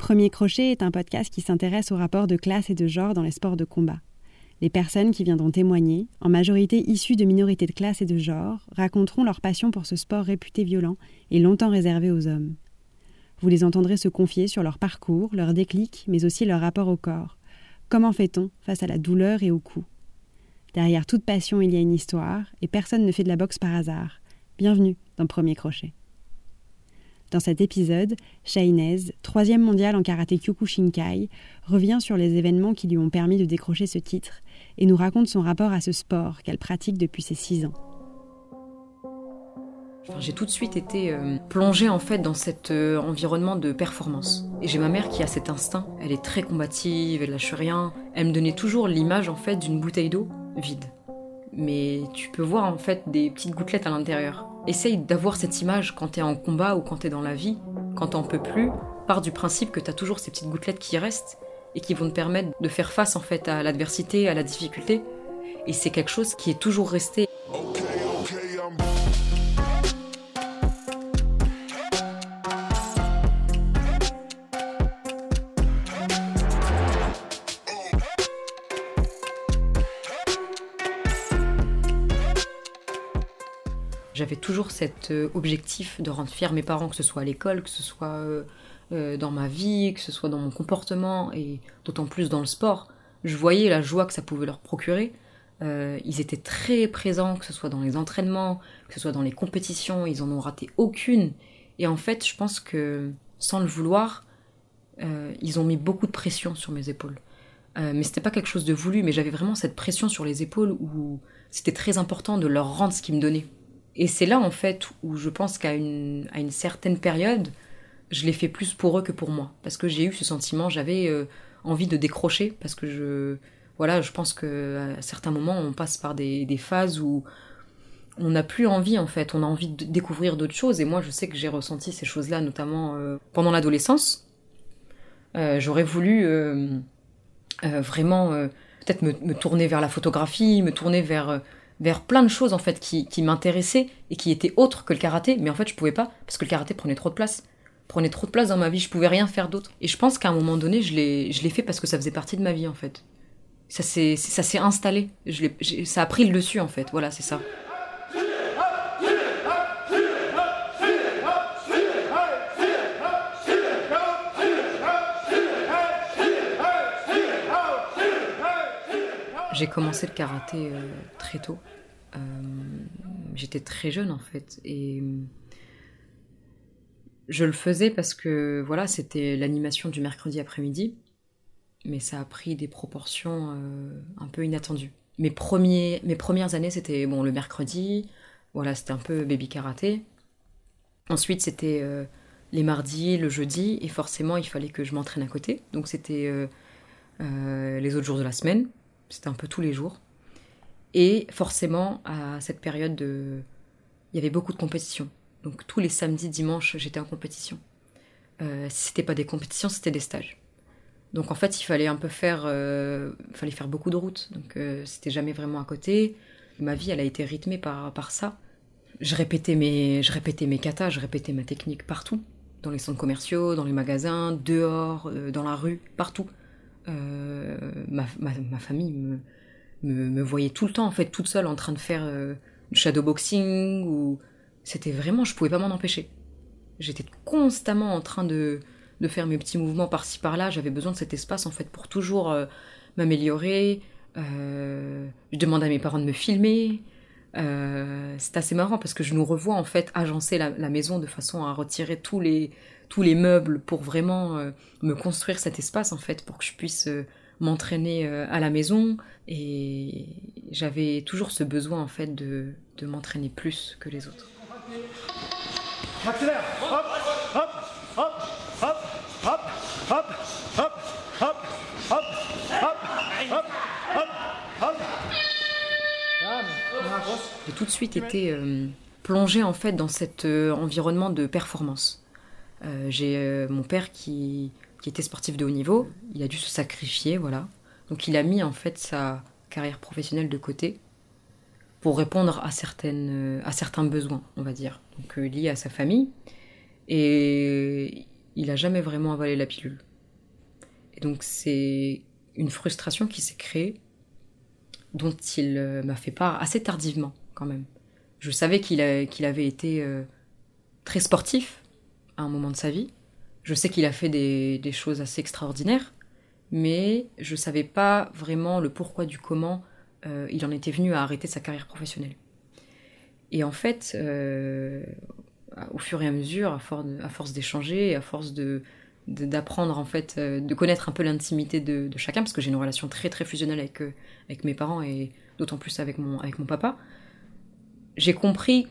Premier Crochet est un podcast qui s'intéresse aux rapports de classe et de genre dans les sports de combat. Les personnes qui viendront témoigner, en majorité issues de minorités de classe et de genre, raconteront leur passion pour ce sport réputé violent et longtemps réservé aux hommes. Vous les entendrez se confier sur leur parcours, leur déclic, mais aussi leur rapport au corps. Comment fait-on face à la douleur et au coup? Derrière toute passion, il y a une histoire, et personne ne fait de la boxe par hasard. Bienvenue dans Premier Crochet. Dans cet épisode, Shainez, troisième mondiale en karaté Kyokushinkai, revient sur les événements qui lui ont permis de décrocher ce titre et nous raconte son rapport à ce sport qu'elle pratique depuis ses six ans. j'ai tout de suite été euh, plongée en fait dans cet euh, environnement de performance. Et j'ai ma mère qui a cet instinct. Elle est très combative, elle lâche rien. Elle me donnait toujours l'image en fait d'une bouteille d'eau vide. Mais tu peux voir en fait des petites gouttelettes à l'intérieur. Essaye d'avoir cette image quand t'es en combat ou quand t'es dans la vie, quand t'en peux plus, part du principe que t'as toujours ces petites gouttelettes qui restent et qui vont te permettre de faire face en fait à l'adversité, à la difficulté. Et c'est quelque chose qui est toujours resté. J'avais toujours cet euh, objectif de rendre fiers mes parents, que ce soit à l'école, que ce soit euh, euh, dans ma vie, que ce soit dans mon comportement, et d'autant plus dans le sport. Je voyais la joie que ça pouvait leur procurer. ils étaient très présents, que ce soit dans les entraînements, que ce soit dans les compétitions, ils en ont raté aucune. Et en fait, je pense que, sans le vouloir, ils ont mis beaucoup de pression sur mes épaules. mais c'était pas quelque chose de voulu, mais j'avais vraiment cette pression sur les épaules où c'était très important de leur rendre ce qu'ils me donnaient. Et c'est là, en fait, où je pense qu'à une, à une certaine période, je l'ai fait plus pour eux que pour moi. Parce que j'ai eu ce sentiment, j'avais euh, envie de décrocher, parce que je. Voilà, je pense qu'à certains moments, on passe par des, des phases où on n'a plus envie, en fait. On a envie de découvrir d'autres choses. Et moi, je sais que j'ai ressenti ces choses-là, notamment euh, pendant l'adolescence. Euh, j'aurais voulu vraiment peut-être me, tourner vers la photographie, me tourner vers vers plein de choses en fait qui, qui m'intéressaient et qui étaient autres que le karaté, mais en fait je pouvais pas parce que le karaté prenait trop de place. Prenait trop de place dans ma vie, je pouvais rien faire d'autre. Et je pense qu'à un moment donné, je l'ai, fait parce que ça faisait partie de ma vie en fait. Ça s'est, ça s'est installé. Ça a pris le dessus en fait. Voilà, c'est ça. J'ai commencé le karaté euh, très tôt. Euh, j'étais très jeune en fait et je le faisais parce que voilà c'était l'animation du mercredi après-midi, mais ça a pris des proportions euh, un peu inattendues. Mes, premiers, mes premières années c'était bon le mercredi, voilà c'était un peu baby karaté. Ensuite c'était les mardis, le jeudi et forcément il fallait que je m'entraîne à côté, donc c'était les autres jours de la semaine c'était un peu tous les jours. Et forcément, à cette période, de... il y avait beaucoup de compétitions. Donc tous les samedis, dimanches, j'étais en compétition. Euh, c'était pas des compétitions, c'était des stages. Donc en fait, il fallait un peu faire, euh, fallait faire beaucoup de routes. Donc euh, c'était jamais vraiment à côté. Ma vie, elle a été rythmée par, par ça. Je répétais mes, je répétais mes katas, je répétais ma technique partout, dans les centres commerciaux, dans les magasins, dehors, euh, dans la rue, partout. Euh, ma, famille me, me, voyait tout le temps, en fait, toute seule en train de faire euh, du shadowboxing, ou c'était vraiment, je pouvais pas m'en empêcher. J'étais constamment en train de, de faire mes petits mouvements par-ci par-là, j'avais besoin de cet espace, en fait, pour toujours euh, m'améliorer. je demandais à mes parents de me filmer. c'est assez marrant parce que je nous revois en fait agencer la, maison de façon à retirer tous les tous les meubles pour vraiment euh, me construire cet espace en fait pour que je puisse euh, m'entraîner euh, à la maison et j'avais toujours ce besoin en fait de, de m'entraîner plus que les autres. J'ai tout de suite été plongée en fait dans cet environnement de performance. Euh, j'ai euh, mon père qui, était sportif de haut niveau, il a dû se sacrifier, voilà. Donc il a mis en fait sa carrière professionnelle de côté pour répondre à, certaines, euh, à certains besoins, on va dire, donc liés à sa famille. Et il a jamais vraiment avalé la pilule. Et donc c'est une frustration qui s'est créée, dont il euh, m'a fait part assez tardivement quand même. Je savais qu'il avait été euh, très sportif à un moment de sa vie. Je sais qu'il a fait des, choses assez extraordinaires, mais je savais pas vraiment le pourquoi du comment euh, il en était venu à arrêter sa carrière professionnelle. Et en fait, au fur et à mesure, à, force d'échanger, à force d'apprendre en fait, euh, de connaître un peu l'intimité de, chacun, parce que j'ai une relation très très fusionnelle avec, euh, mes parents et d'autant plus avec mon, papa, j'ai compris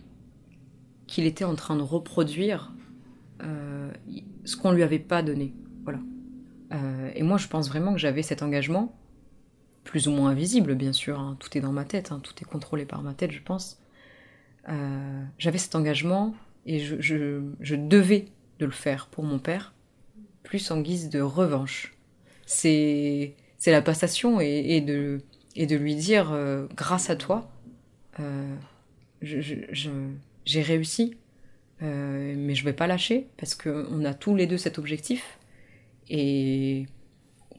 qu'il était en train de reproduire euh, ce qu'on lui avait pas donné. Voilà. et moi, je pense vraiment que j'avais cet engagement, plus ou moins invisible, bien sûr. Hein. tout est dans ma tête, hein. tout est contrôlé par ma tête, je pense. j'avais cet engagement et je, devais de le faire pour mon père plus en guise de revanche. C'est c'est la passation et, de lui dire euh, grâce à toi euh, j'ai réussi euh, mais je vais pas lâcher parce que on a tous les deux cet objectif et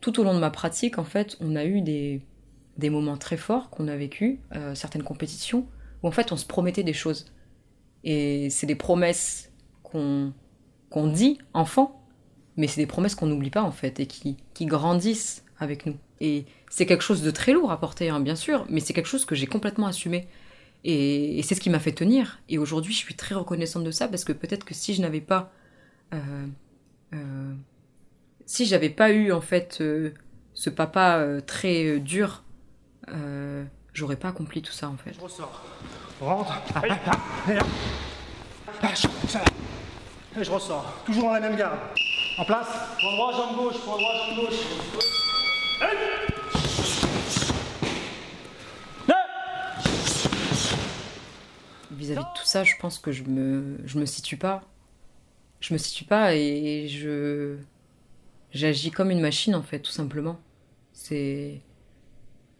tout au long de ma pratique en fait on a eu des, des moments très forts qu'on a vécu certaines compétitions où en fait on se promettait des choses et c'est des promesses qu'on qu'on dit enfant mais c'est des promesses qu'on n'oublie pas en fait et qui, qui grandissent avec nous. Et c'est quelque chose de très lourd à porter, hein, bien sûr, mais c'est quelque chose que j'ai complètement assumé. Et, c'est ce qui m'a fait tenir. Et aujourd'hui, je suis très reconnaissante de ça parce que peut-être que si je n'avais pas, euh, euh, si j'avais pas eu en fait euh, ce papa très dur, j'aurais pas accompli tout ça en fait. Je ressors. Rentre. je ressors. Toujours dans la même garde. En place. Point droit, jambe gauche, point droit, jambe gauche. De tout ça, je pense que je me, je me situe pas. Je me situe pas et je. J'agis comme une machine en fait, tout simplement. C'est.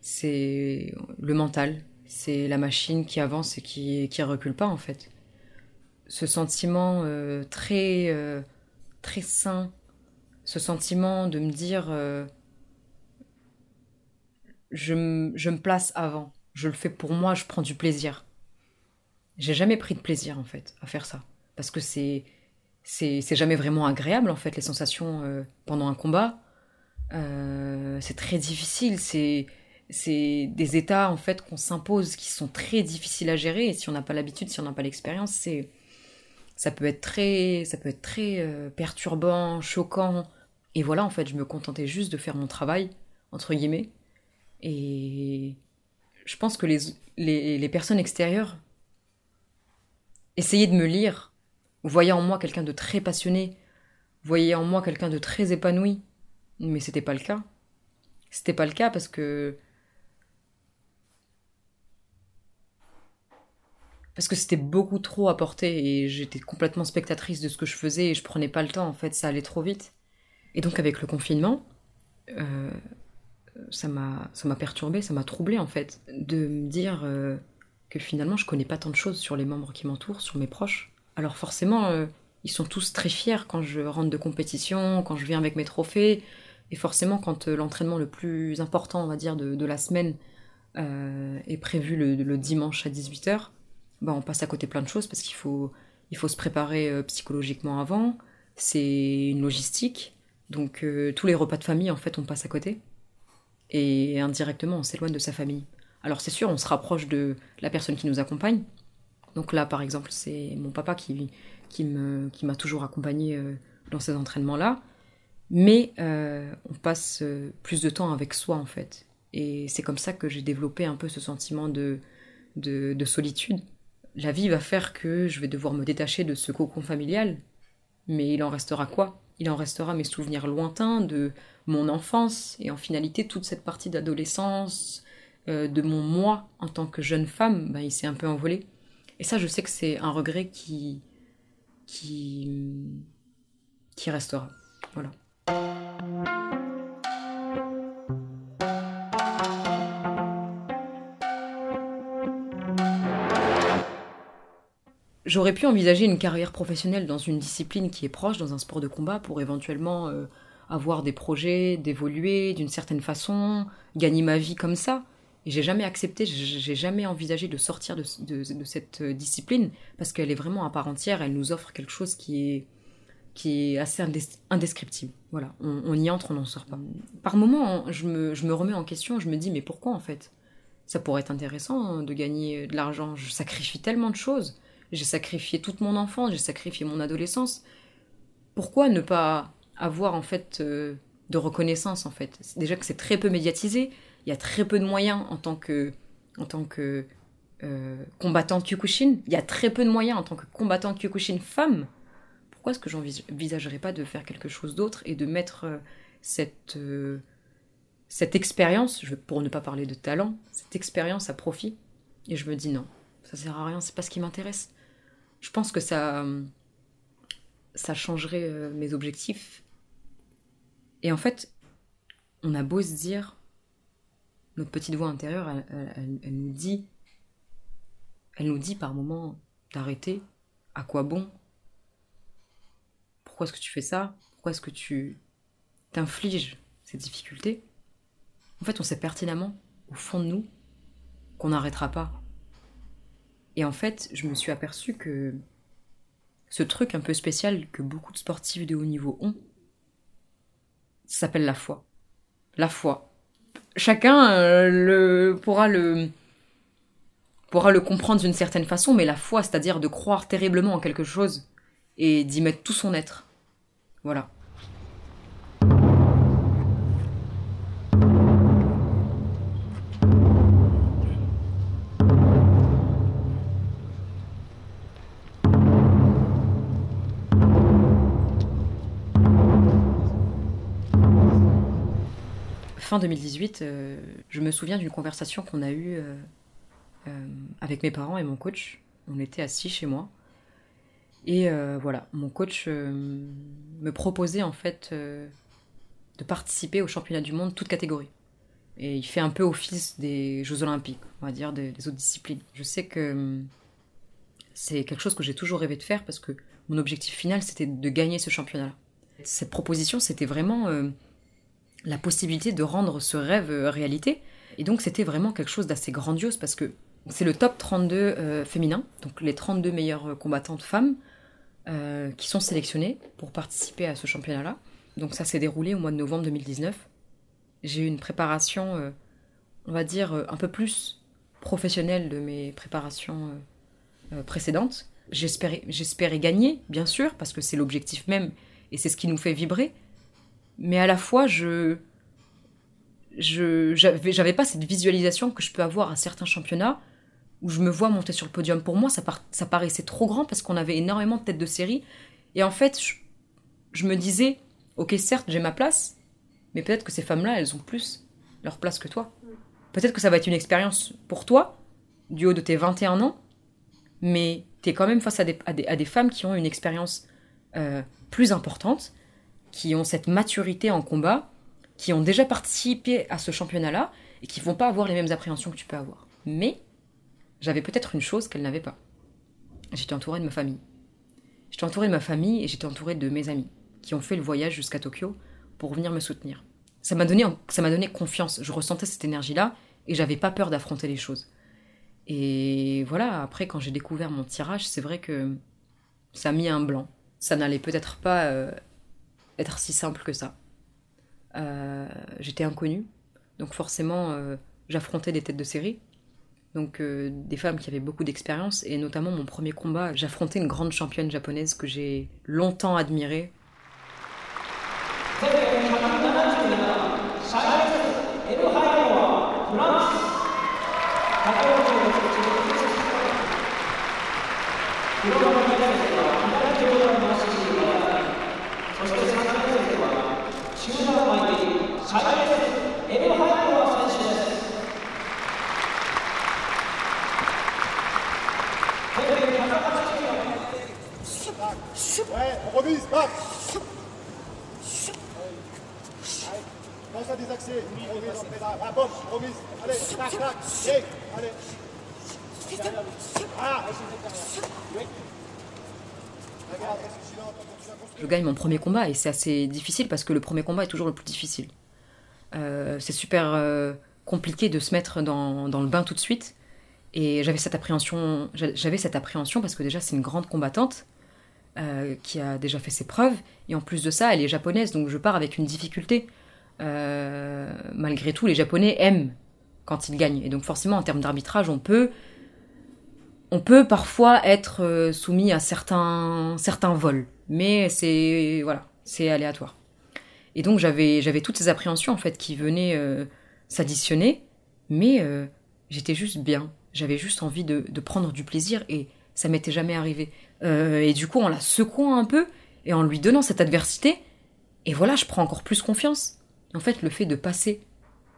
C'est le mental. C'est la machine qui avance et qui, qui recule pas en fait. Ce sentiment euh, très. Euh, très sain, ce sentiment de me dire euh, je, me place avant, je le fais pour moi, je prends du plaisir. J'ai jamais pris de plaisir en fait à faire ça parce que c'est c'est jamais vraiment agréable en fait les sensations euh, pendant un combat. Euh, c'est très difficile, c'est c'est des états en fait qu'on s'impose qui sont très difficiles à gérer et si on n'a pas l'habitude, si on n'a pas l'expérience, c'est ça peut être très, ça peut être très euh, perturbant, choquant. Et voilà, en fait, je me contentais juste de faire mon travail, entre guillemets. Et je pense que les, les, personnes extérieures essayaient de me lire, voyaient en moi quelqu'un de très passionné, voyaient en moi quelqu'un de très épanoui. Mais c'était pas le cas. C'était pas le cas parce que parce que c'était beaucoup trop à porter et j'étais complètement spectatrice de ce que je faisais et je prenais pas le temps en fait, ça allait trop vite. Et donc avec le confinement, euh, ça m'a ça m'a perturbé, ça m'a troublé en fait de me dire euh, que finalement je connais pas tant de choses sur les membres qui m'entourent, sur mes proches. Alors forcément, euh, ils sont tous très fiers quand je rentre de compétition, quand je viens avec mes trophées, et forcément quand l'entraînement le plus important, on va dire, de, la semaine est prévu le, le dimanche à 18h bah, on passe à côté plein de choses parce qu'il faut, il faut se préparer euh, psychologiquement avant. C'est une logistique. Donc euh, tous les repas de famille, en fait, on passe à côté. Et indirectement, on s'éloigne de sa famille. Alors c'est sûr, on se rapproche de la personne qui nous accompagne. Donc là, par exemple, c'est mon papa qui, qui, m'a toujours accompagné euh, dans ces entraînements-là. Mais on passe plus de temps avec soi, en fait. Et c'est comme ça que j'ai développé un peu ce sentiment de, de solitude la vie va faire que je vais devoir me détacher de ce cocon familial. Mais il en restera quoi? Il en restera mes souvenirs lointains de mon enfance et en finalité toute cette partie d'adolescence, euh, de mon moi en tant que jeune femme, ben, il s'est un peu envolé. Et ça, je sais que c'est un regret qui, qui, qui restera. Voilà. J'aurais pu envisager une carrière professionnelle dans une discipline qui est proche, dans un sport de combat, pour éventuellement euh, avoir des projets, d'évoluer d'une certaine façon, gagner ma vie comme ça. Et j'ai jamais accepté, j'ai jamais envisagé de sortir de, cette discipline parce qu'elle est vraiment à part entière, elle nous offre quelque chose qui est, qui est assez indescriptible. Voilà, on, y entre, on n'en sort pas. Par moments, je me, je me remets en question, je me dis mais pourquoi en fait? Ça pourrait être intéressant hein, de gagner de l'argent, je sacrifie tellement de choses. J'ai sacrifié toute mon enfance, j'ai sacrifié mon adolescence. Pourquoi ne pas avoir en fait euh, de reconnaissance en fait? Déjà que c'est très peu médiatisé, il y a très peu de moyens en tant que en tant que euh, Kyokushin. Il y a très peu de moyens en tant que combattant Kyokushin femme. Pourquoi est-ce que j'envisagerais pas de faire quelque chose d'autre et de mettre euh, cette cette expérience, pour ne pas parler de talent, cette expérience à profit? Et je me dis non, ça sert à rien, c'est pas ce qui m'intéresse je pense que ça, ça changerait euh, mes objectifs. Et en fait, on a beau se dire, petite voix intérieure, elle, nous dit, elle nous dit par moments d'arrêter. À quoi bon? Pourquoi est-ce que tu fais ça? Pourquoi est-ce que tu t'infliges ces difficultés? En fait, on sait pertinemment, au fond de nous, qu'on n'arrêtera pas. Et en fait, je me suis aperçu que ce truc un peu spécial que beaucoup de sportifs de haut niveau ont, s'appelle la foi. La foi. Chacun euh, le, pourra le pourra le comprendre d'une certaine façon, mais la foi, c'est-à-dire de croire terriblement en quelque chose et d'y mettre tout son être. Voilà. Fin 2018, euh, je me souviens d'une conversation qu'on a eue euh, euh, avec mes parents et mon coach. On était assis chez moi. Et voilà, mon coach me proposait en fait de participer au championnat du monde, toute catégorie. Et il fait un peu office des Jeux Olympiques, on va dire, des, des autres disciplines. Je sais que c'est quelque chose que j'ai toujours rêvé de faire parce que mon objectif final, c'était de gagner ce championnat-là. Cette proposition, c'était vraiment la possibilité de rendre ce rêve euh, réalité. Et donc c'était vraiment quelque chose d'assez grandiose parce que c'est le top 32 euh, féminin, donc les 32 meilleures euh, combattantes femmes qui sont sélectionnées pour participer à ce championnat-là. Donc ça s'est déroulé au mois de novembre 2019. J'ai eu une préparation, on va dire, un peu plus professionnelle de mes préparations précédentes. J'espérais gagner, bien sûr, parce que c'est l'objectif même et c'est ce qui nous fait vibrer mais à la fois je je j'avais pas cette visualisation que je peux avoir à certains championnats où je me vois monter sur le podium. Pour moi ça ça paraissait trop grand parce qu'on avait énormément de têtes de série. Et en fait je, me disais ok certes j'ai ma place mais peut-être que ces femmes là elles ont plus leur place que toi. Peut-être que ça va être une expérience pour toi du haut de tes 21 ans mais tu es quand même face à des, à des, femmes qui ont une expérience euh, plus importante qui ont cette maturité en combat, qui ont déjà participé à ce championnat-là et qui vont pas avoir les mêmes appréhensions que tu peux avoir. Mais j'avais peut-être une chose qu'elle n'avait pas. J'étais entourée de ma famille. J'étais entourée de ma famille et j'étais entourée de mes amis qui ont fait le voyage jusqu'à Tokyo pour venir me soutenir. Ça m'a donné, ça m'a donné confiance. Je ressentais cette énergie-là et j'avais pas peur d'affronter les choses. Et voilà, après, quand j'ai découvert mon tirage, c'est vrai que ça a mis un blanc. Ça n'allait peut-être pas euh, être si simple que ça. Euh, j'étais inconnue, donc forcément euh, j'affrontais des têtes de série, donc euh, des femmes qui avaient beaucoup d'expérience, et notamment mon premier combat, j'affrontais une grande championne japonaise que j'ai longtemps admirée. remise, va Pense à des accès, remise en pédale, ah bon, remise, allez, tac, tac, Je gagne mon premier combat et c'est assez difficile parce que le premier combat est toujours le plus difficile. Euh, c'est super euh, compliqué de se mettre dans, le bain tout de suite. Et j'avais cette appréhension, j'avais cette appréhension parce que déjà c'est une grande combattante euh, qui a déjà fait ses preuves et en plus de ça elle est japonaise donc je pars avec une difficulté. malgré tout les Japonais aiment quand ils gagnent et donc forcément en termes d'arbitrage on peut on peut parfois être soumis à certains certains vols mais c'est voilà c'est aléatoire. Et donc j'avais j'avais toutes ces appréhensions en fait qui venaient euh, s'additionner, mais euh, j'étais juste bien. J'avais juste envie de, de, prendre du plaisir et ça m'était jamais arrivé. Euh, et du coup, en la secouant un peu et en lui donnant cette adversité, et voilà, je prends encore plus confiance. En fait, le fait de passer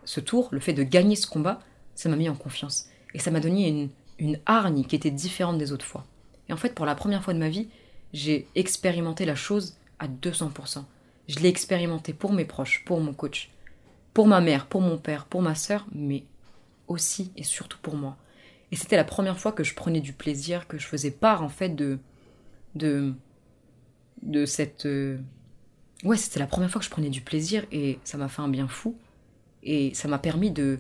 ce tour, le fait de gagner ce combat, ça m'a mis en confiance. Et ça m'a donné une, une hargne qui était différente des autres fois. Et en fait, pour la première fois de ma vie, j'ai expérimenté la chose à 200%. Je l'ai expérimenté pour mes proches, pour mon coach, pour ma mère, pour mon père, pour ma sœur, mais aussi et surtout pour moi. Et c'était la première fois que je prenais du plaisir, que je faisais part en fait de de de cette euh, ouais, c'était la première fois que je prenais du plaisir et ça m'a fait un bien fou et ça m'a permis de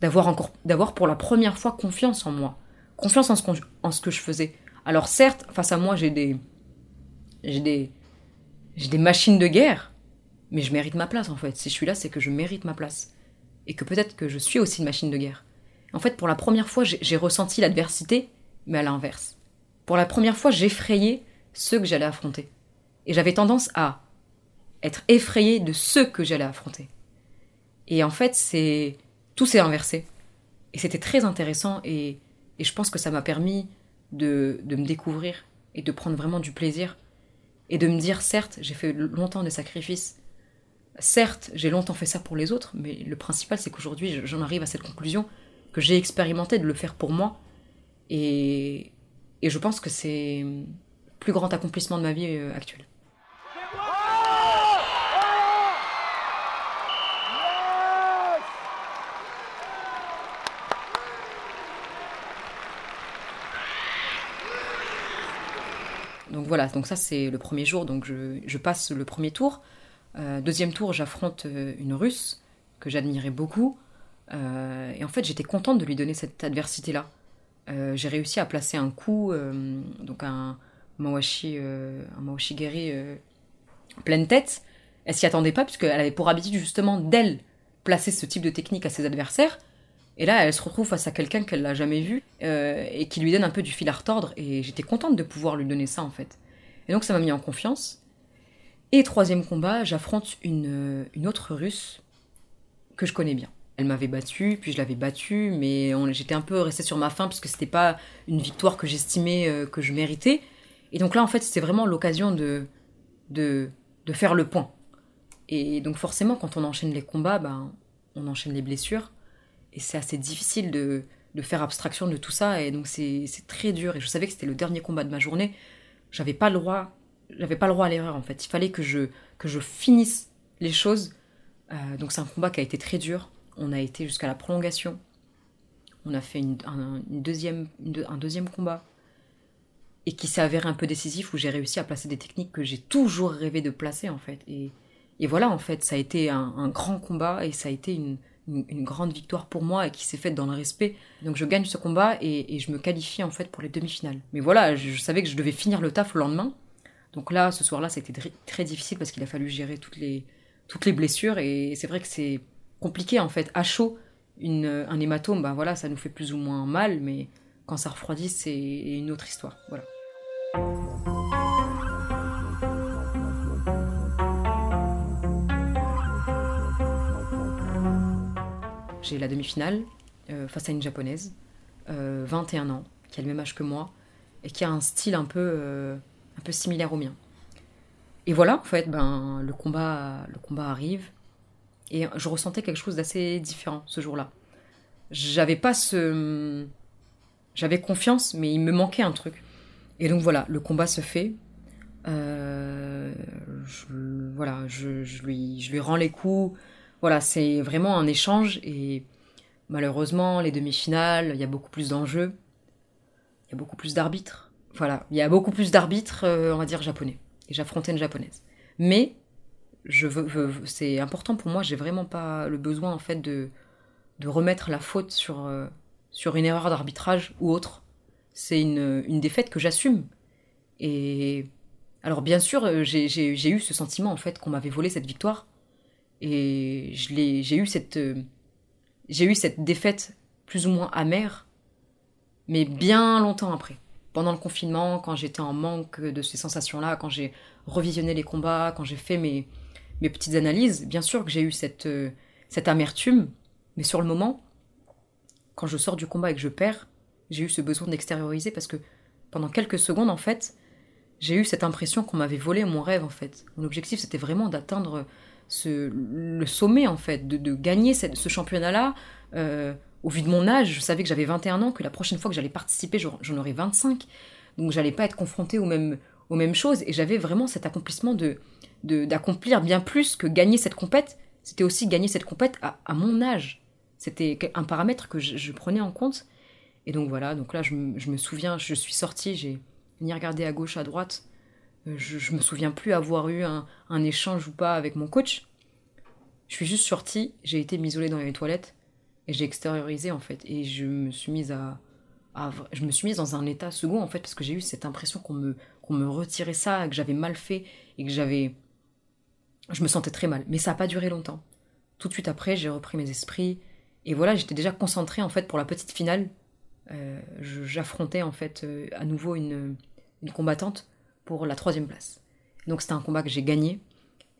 d'avoir encore d'avoir pour la première fois confiance en moi, confiance en ce, en ce que je faisais. Alors certes, face à moi, j'ai des j'ai des j'ai des machines de guerre, mais je mérite ma place en fait. Si je suis là, c'est que je mérite ma place. Et que peut-être que je suis aussi une machine de guerre. En fait, pour la première fois, j'ai ressenti l'adversité, mais à l'inverse. Pour la première fois, j'effrayais ceux que j'allais affronter. Et j'avais tendance à être effrayé de ceux que j'allais affronter. Et en fait, c'est tout s'est inversé. Et c'était très intéressant et, je pense que ça m'a permis de, de me découvrir et de prendre vraiment du plaisir et de me dire, certes, j'ai fait longtemps des sacrifices, certes, j'ai longtemps fait ça pour les autres, mais le principal, c'est qu'aujourd'hui, j'en arrive à cette conclusion que j'ai expérimenté de le faire pour moi, et, et je pense que c'est le plus grand accomplissement de ma vie euh, actuelle. Voilà, donc ça c'est le premier jour, donc je, passe le premier tour. Euh, deuxième tour, j'affronte euh, une Russe que j'admirais beaucoup. Euh, et en fait, j'étais contente de lui donner cette adversité-là. j'ai réussi à placer un coup, donc un Mawashi, un Mawashi guéri pleine tête. Elle s'y attendait pas, puisqu'elle avait pour habitude justement d'elle placer ce type de technique à ses adversaires. Et là, elle se retrouve face à quelqu'un qu'elle n'a jamais vu et qui lui donne un peu du fil à retordre. Et j'étais contente de pouvoir lui donner ça, en fait. Et donc, ça m'a mis en confiance. Et troisième combat, j'affronte une, euh, une autre russe que je connais bien. Elle m'avait battue, puis je l'avais battue, mais j'étais un peu restée sur ma faim parce que c'était pas une victoire que j'estimais euh, que je méritais. Et donc là, en fait, c'était vraiment l'occasion de, de, de faire le point. Et donc forcément, quand on enchaîne les combats, ben, on enchaîne les blessures et c'est assez difficile de, de, faire abstraction de tout ça et donc c'est très dur et je savais que c'était le dernier combat de ma journée j'avais pas le droit j'avais pas le droit à l'erreur en fait. Il fallait que je que je finisse les choses. Euh, donc c'est un combat qui a été très dur. On a été jusqu'à la prolongation. On a fait une, un, deuxième, un deuxième combat. Et qui s'est avéré un peu décisif où j'ai réussi à placer des techniques que j'ai toujours rêvé de placer en fait. Et, et voilà en fait ça a été un, un grand combat et ça a été une, une, grande victoire pour moi et qui s'est faite dans le respect. Donc je gagne ce combat et, je me qualifie en fait pour les demi-finales. Mais voilà, je, savais que je devais finir le taf le lendemain. Donc là, ce soir-là, été très, difficile parce qu'il a fallu gérer toutes les, toutes les blessures et c'est vrai que c'est compliqué en fait. À chaud, un hématome, ben voilà, ça nous fait plus ou moins mal, mais quand ça refroidit, c'est une autre histoire. Voilà. J'ai la demi-finale euh, face à une japonaise, 21 euh, ans, qui a le même âge que moi, et qui a un style un peu, euh, un peu similaire au mien. Et voilà, en fait, ben, le, combat, le combat arrive, et je ressentais quelque chose d'assez différent ce jour-là. J'avais pas ce. J'avais confiance, mais il me manquait un truc. Et donc voilà, le combat se fait. voilà, je, je, lui, je lui rends les coups voilà, c'est vraiment un échange et malheureusement, les demi-finales, il y a beaucoup plus d'enjeux, il y a beaucoup plus d'arbitres, voilà, il y a beaucoup plus d'arbitres, euh, on va dire, japonais. Et j'affrontais une japonaise. Mais je veux, c'est important pour moi, j'ai vraiment pas le besoin, en fait, de, de remettre la faute sur, euh, sur une erreur d'arbitrage ou autre. C'est une, une défaite que j'assume. Et alors, bien sûr, euh, j'ai eu ce sentiment, en fait, qu'on m'avait volé cette victoire. Et j'ai eu cette j'ai eu cette défaite plus ou moins amère, mais bien longtemps après pendant le confinement, quand j'étais en manque de ces sensations-là, quand j'ai revisionné les combats, quand j'ai fait mes, mes petites analyses, bien sûr que j'ai eu cette, euh, cette amertume, mais sur le moment, quand je sors du combat et que je perds, j'ai eu ce besoin d'extérioriser parce que pendant quelques secondes, en fait, j'ai eu cette impression qu'on m'avait volé mon rêve, en fait. Mon objectif, c'était vraiment d'atteindre le sommet, en fait, de, gagner ce championnat-là. Euh, au vu de mon âge, je savais que j'avais 21 ans, que la prochaine fois que j'allais participer, j'en aurais 25. Donc j'allais pas être confrontée aux mêmes, aux mêmes choses. Et j'avais vraiment cet accomplissement de d'accomplir bien plus que gagner cette compète. C'était aussi gagner cette compète à, mon âge. C'était un paramètre que je, prenais en compte. Et donc voilà, donc là je, me souviens, je suis sortie, j'ai ni regardé à gauche, à droite. Euh, je, me souviens plus avoir eu un, échange ou pas avec mon coach. Je suis juste sortie, j'ai été m'isoler dans les toilettes et j'ai extériorisé en fait. Et je me suis mise à, je me suis mise dans un état second en fait parce que j'ai eu cette impression qu'on me, qu'on me retirait ça, que j'avais mal fait et que j'avais. Je me sentais très mal. Mais ça n'a pas duré longtemps. Tout de suite après, j'ai repris mes esprits. Et voilà, j'étais déjà concentrée en fait pour la petite finale. Euh, j'affrontais en fait euh, à nouveau une combattante pour la troisième place. Donc c'était un combat que j'ai gagné.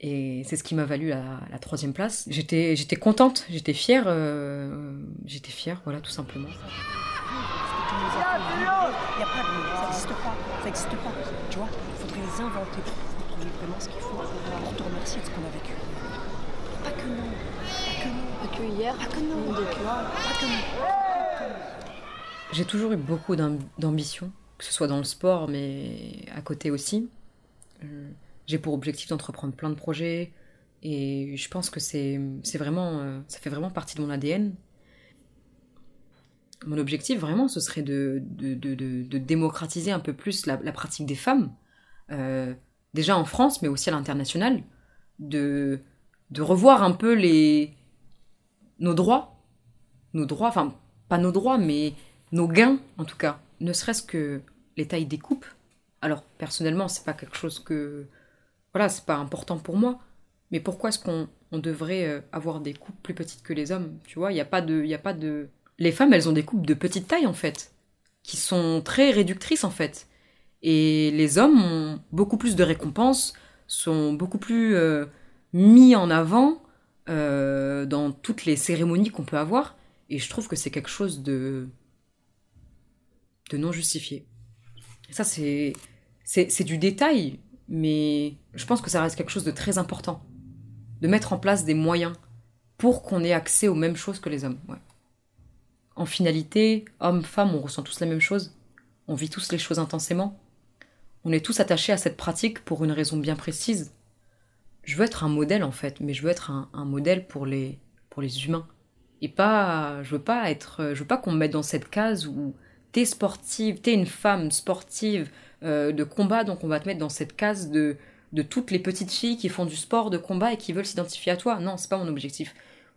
Et c'est ce qui m'a valu la, troisième place. J'étais, j'étais contente, j'étais fière, euh, j'étais fière, voilà, tout simplement. Il n'y a pas de ça n'existe pas, ça n'existe pas. Tu vois, il faudrait les inventer pour trouver vraiment ce qu'il faut pour te remercier de ce qu'on a vécu. Pas que nous, pas que nous, pas que hier, pas que nous, pas que nous. J'ai toujours eu beaucoup d'ambition, que ce soit dans le sport, mais à côté aussi. Euh, j'ai pour objectif d'entreprendre plein de projets et je pense que c'est vraiment euh, ça fait vraiment partie de mon ADN. Mon objectif vraiment ce serait de, démocratiser un peu plus la, pratique des femmes, euh, déjà en France mais aussi à l'international, de, revoir un peu nos droits, nos droits, enfin pas nos droits mais nos gains en tout cas, ne serait-ce que les tailles des coupes. Alors personnellement c'est pas quelque chose que voilà, c'est pas important pour moi. Mais pourquoi est-ce qu'on devrait euh, avoir des coupes plus petites que les hommes Tu vois, il n'y a pas de, il a pas de. Les femmes, elles ont des coupes de petite taille en fait, qui sont très réductrices en fait. Et les hommes ont beaucoup plus de récompenses, sont beaucoup plus euh, mis en avant euh, dans toutes les cérémonies qu'on peut avoir. Et je trouve que c'est quelque chose de de non justifié. ça, c'est c'est du détail, mais je pense que ça reste quelque chose de très important. De mettre en place des moyens pour qu'on ait accès aux mêmes choses que les hommes. En finalité, hommes, femmes, on ressent tous la même chose. On vit tous les choses intensément. On est tous attachés à cette pratique pour une raison bien précise. Je veux être un modèle en fait, mais je veux être un, modèle pour les, pour les humains. Et pas, je veux pas être, je veux pas qu'on me mette dans cette case où t'es sportive, t'es une femme sportive, euh, de combat, donc on va te mettre dans cette case de, de toutes les petites filles qui font du sport de combat et qui veulent s'identifier à toi. Non, c'est pas mon objectif.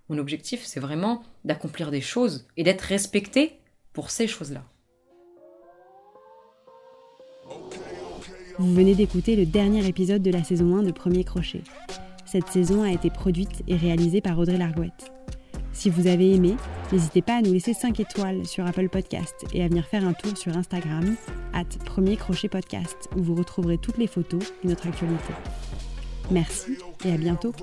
Mon objectif, c'est vraiment d'accomplir des choses et d'être respecté pour ces choses-là. Vous venez d'écouter le dernier épisode de la saison 1 de Premier Crochet. Cette saison a été produite et réalisée par Audrey Largouette. Si vous avez aimé, n'hésitez pas à nous laisser 5 étoiles sur Apple Podcast et à venir faire un tour sur Instagram, at Premier Crochet Podcast, où vous retrouverez toutes les photos et notre actualité. Merci et à bientôt.